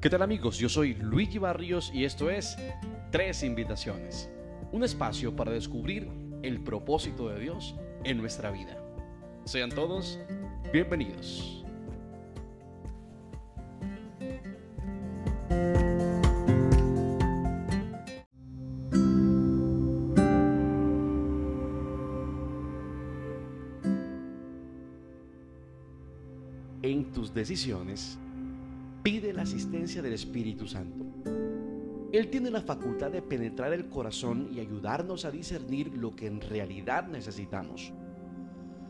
¿Qué tal amigos? Yo soy Luigi Barrios y esto es Tres Invitaciones, un espacio para descubrir el propósito de Dios en nuestra vida. Sean todos bienvenidos. En tus decisiones, pide la asistencia del Espíritu Santo. Él tiene la facultad de penetrar el corazón y ayudarnos a discernir lo que en realidad necesitamos.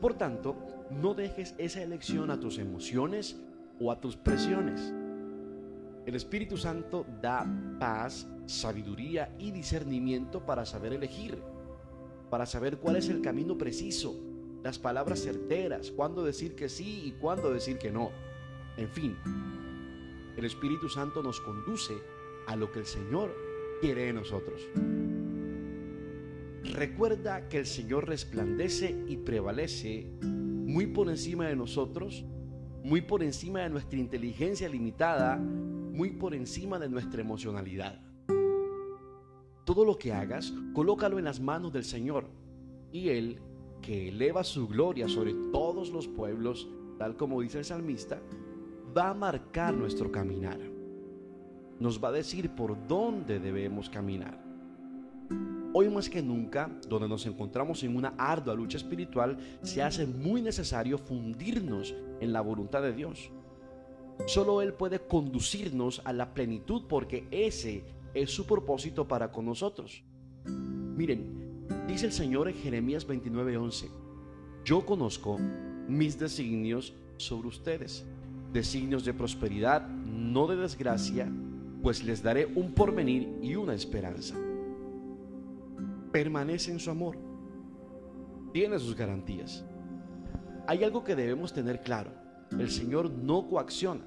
Por tanto, no dejes esa elección a tus emociones o a tus presiones. El Espíritu Santo da paz, sabiduría y discernimiento para saber elegir, para saber cuál es el camino preciso, las palabras certeras, cuándo decir que sí y cuándo decir que no. En fin, el Espíritu Santo nos conduce a lo que el Señor quiere de nosotros. Recuerda que el Señor resplandece y prevalece muy por encima de nosotros, muy por encima de nuestra inteligencia limitada, muy por encima de nuestra emocionalidad. Todo lo que hagas, colócalo en las manos del Señor y Él, que eleva su gloria sobre todos los pueblos, tal como dice el salmista, va a marcar nuestro caminar. Nos va a decir por dónde debemos caminar. Hoy más que nunca, donde nos encontramos en una ardua lucha espiritual, se hace muy necesario fundirnos en la voluntad de Dios. Solo Él puede conducirnos a la plenitud porque ese es su propósito para con nosotros. Miren, dice el Señor en Jeremías 29:11, yo conozco mis designios sobre ustedes designios de prosperidad, no de desgracia, pues les daré un porvenir y una esperanza. Permanece en su amor. Tiene sus garantías. Hay algo que debemos tener claro. El Señor no coacciona.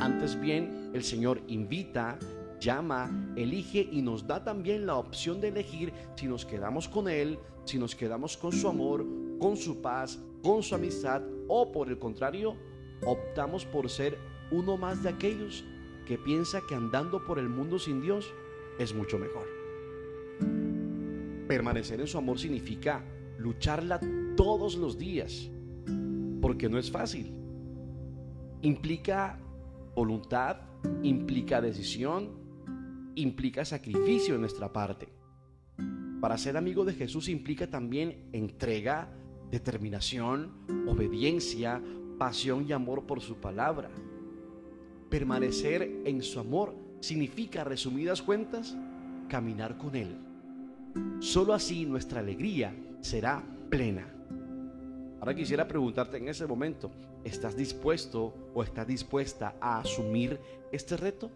Antes bien, el Señor invita, llama, elige y nos da también la opción de elegir si nos quedamos con Él, si nos quedamos con su amor, con su paz, con su amistad o por el contrario, optamos por ser uno más de aquellos que piensa que andando por el mundo sin Dios es mucho mejor. Permanecer en su amor significa lucharla todos los días, porque no es fácil. Implica voluntad, implica decisión, implica sacrificio en nuestra parte. Para ser amigo de Jesús implica también entrega, determinación, obediencia, pasión y amor por su palabra. Permanecer en su amor significa, resumidas cuentas, caminar con Él. Solo así nuestra alegría será plena. Ahora quisiera preguntarte en ese momento, ¿estás dispuesto o estás dispuesta a asumir este reto?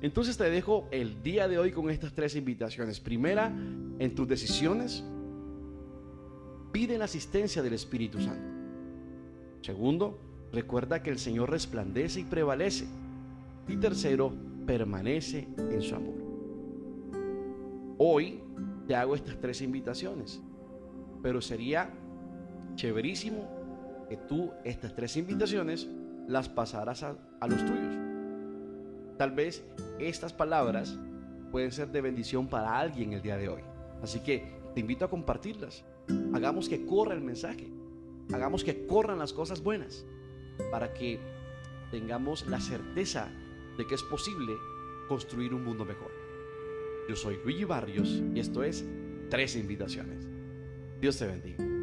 Entonces te dejo el día de hoy con estas tres invitaciones. Primera, en tus decisiones, pide la asistencia del Espíritu Santo. Segundo, recuerda que el Señor resplandece y prevalece. Y tercero, permanece en su amor. Hoy te hago estas tres invitaciones, pero sería chéverísimo que tú estas tres invitaciones las pasaras a, a los tuyos. Tal vez estas palabras pueden ser de bendición para alguien el día de hoy. Así que te invito a compartirlas. Hagamos que corra el mensaje. Hagamos que corran las cosas buenas para que tengamos la certeza de que es posible construir un mundo mejor. Yo soy Luigi Barrios y esto es Tres Invitaciones. Dios te bendiga.